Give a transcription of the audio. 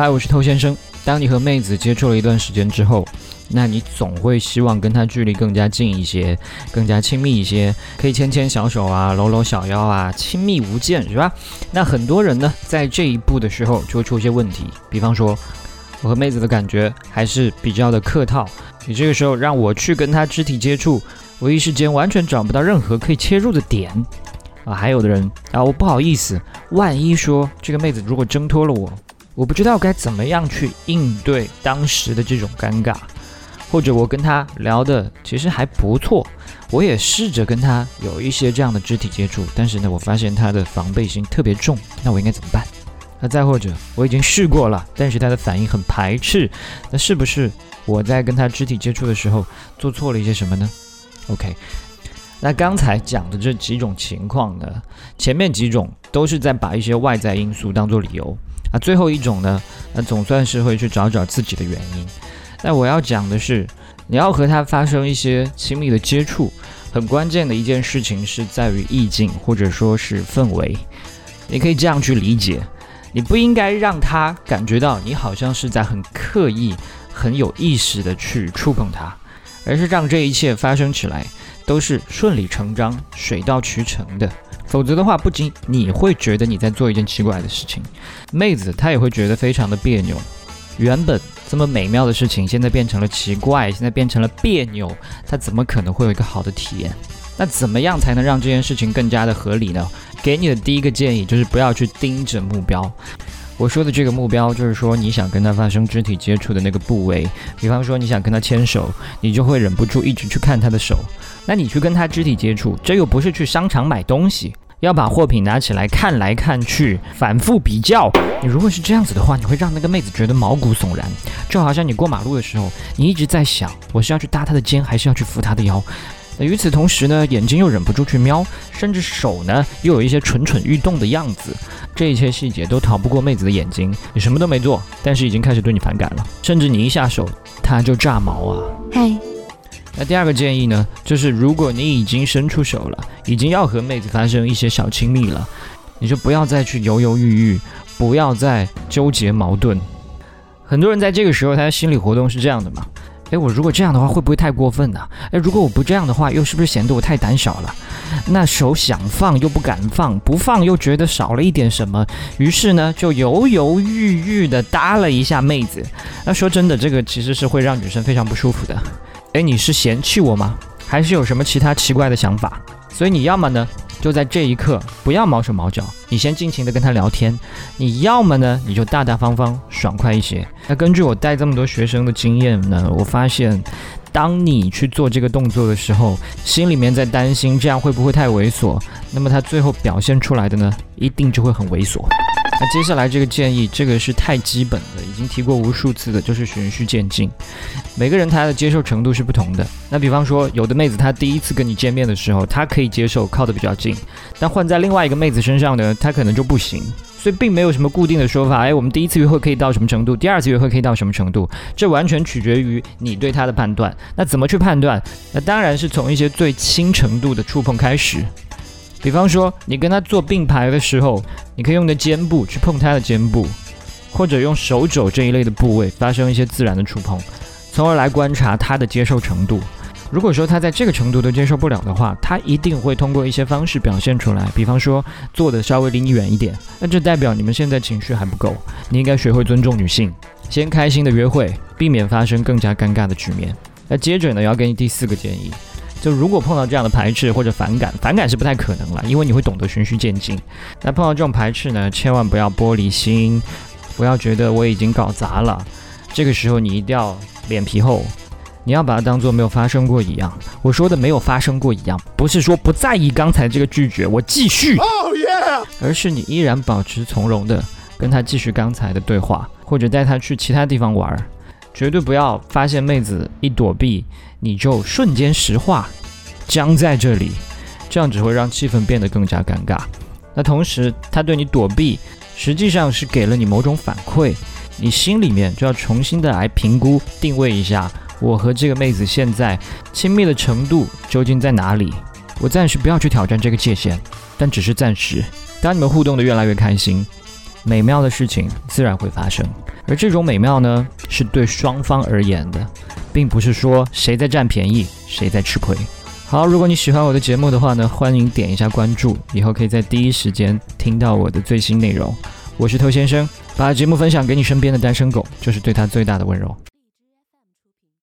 嗨，我是偷先生。当你和妹子接触了一段时间之后，那你总会希望跟她距离更加近一些，更加亲密一些，可以牵牵小手啊，搂搂小腰啊，亲密无间，是吧？那很多人呢，在这一步的时候就会出一些问题，比方说，我和妹子的感觉还是比较的客套，你这个时候让我去跟她肢体接触，我一时间完全找不到任何可以切入的点啊。还有的人啊，我不好意思，万一说这个妹子如果挣脱了我。我不知道该怎么样去应对当时的这种尴尬，或者我跟他聊的其实还不错，我也试着跟他有一些这样的肢体接触，但是呢，我发现他的防备心特别重，那我应该怎么办？那再或者我已经试过了，但是他的反应很排斥，那是不是我在跟他肢体接触的时候做错了一些什么呢？OK，那刚才讲的这几种情况呢，前面几种都是在把一些外在因素当做理由。啊，最后一种呢，那总算是会去找找自己的原因。那我要讲的是，你要和他发生一些亲密的接触，很关键的一件事情是在于意境或者说是氛围。你可以这样去理解，你不应该让他感觉到你好像是在很刻意、很有意识的去触碰他，而是让这一切发生起来都是顺理成章、水到渠成的。否则的话，不仅你会觉得你在做一件奇怪的事情，妹子她也会觉得非常的别扭。原本这么美妙的事情，现在变成了奇怪，现在变成了别扭，她怎么可能会有一个好的体验？那怎么样才能让这件事情更加的合理呢？给你的第一个建议就是不要去盯着目标。我说的这个目标，就是说你想跟他发生肢体接触的那个部位，比方说你想跟他牵手，你就会忍不住一直去看他的手。那你去跟他肢体接触，这又不是去商场买东西，要把货品拿起来看来看去，反复比较。你如果是这样子的话，你会让那个妹子觉得毛骨悚然，就好像你过马路的时候，你一直在想，我是要去搭她的肩，还是要去扶她的腰？那与此同时呢，眼睛又忍不住去瞄，甚至手呢又有一些蠢蠢欲动的样子，这一切细节都逃不过妹子的眼睛。你什么都没做，但是已经开始对你反感了，甚至你一下手，她就炸毛啊！嗨。那第二个建议呢，就是如果你已经伸出手了，已经要和妹子发生一些小亲密了，你就不要再去犹犹豫豫，不要再纠结矛盾。很多人在这个时候，他的心理活动是这样的嘛？诶，我如果这样的话，会不会太过分呢？诶，如果我不这样的话，又是不是显得我太胆小了？那手想放又不敢放，不放又觉得少了一点什么，于是呢，就犹犹豫豫的搭了一下妹子。那说真的，这个其实是会让女生非常不舒服的。哎，你是嫌弃我吗？还是有什么其他奇怪的想法？所以你要么呢，就在这一刻不要毛手毛脚，你先尽情的跟他聊天；你要么呢，你就大大方方、爽快一些。那根据我带这么多学生的经验呢，我发现，当你去做这个动作的时候，心里面在担心这样会不会太猥琐，那么他最后表现出来的呢，一定就会很猥琐。那接下来这个建议，这个是太基本的，已经提过无数次的，就是循序渐进。每个人他的接受程度是不同的。那比方说，有的妹子她第一次跟你见面的时候，她可以接受靠得比较近，但换在另外一个妹子身上呢，她可能就不行。所以并没有什么固定的说法。哎，我们第一次约会可以到什么程度？第二次约会可以到什么程度？这完全取决于你对她的判断。那怎么去判断？那当然是从一些最轻程度的触碰开始。比方说，你跟他做并排的时候，你可以用你的肩部去碰他的肩部，或者用手肘这一类的部位发生一些自然的触碰，从而来观察他的接受程度。如果说他在这个程度都接受不了的话，他一定会通过一些方式表现出来。比方说，坐的稍微离你远一点，那这代表你们现在情绪还不够。你应该学会尊重女性，先开心的约会，避免发生更加尴尬的局面。那接着呢，要给你第四个建议。就如果碰到这样的排斥或者反感，反感是不太可能了，因为你会懂得循序渐进。那碰到这种排斥呢，千万不要玻璃心，不要觉得我已经搞砸了。这个时候你一定要脸皮厚，你要把它当做没有发生过一样。我说的没有发生过一样，不是说不在意刚才这个拒绝，我继续，而是你依然保持从容的跟他继续刚才的对话，或者带他去其他地方玩。绝对不要发现妹子一躲避，你就瞬间石化，僵在这里，这样只会让气氛变得更加尴尬。那同时，他对你躲避，实际上是给了你某种反馈，你心里面就要重新的来评估、定位一下，我和这个妹子现在亲密的程度究竟在哪里？我暂时不要去挑战这个界限，但只是暂时。当你们互动的越来越开心。美妙的事情自然会发生，而这种美妙呢，是对双方而言的，并不是说谁在占便宜，谁在吃亏。好，如果你喜欢我的节目的话呢，欢迎点一下关注，以后可以在第一时间听到我的最新内容。我是偷先生，把节目分享给你身边的单身狗，就是对他最大的温柔。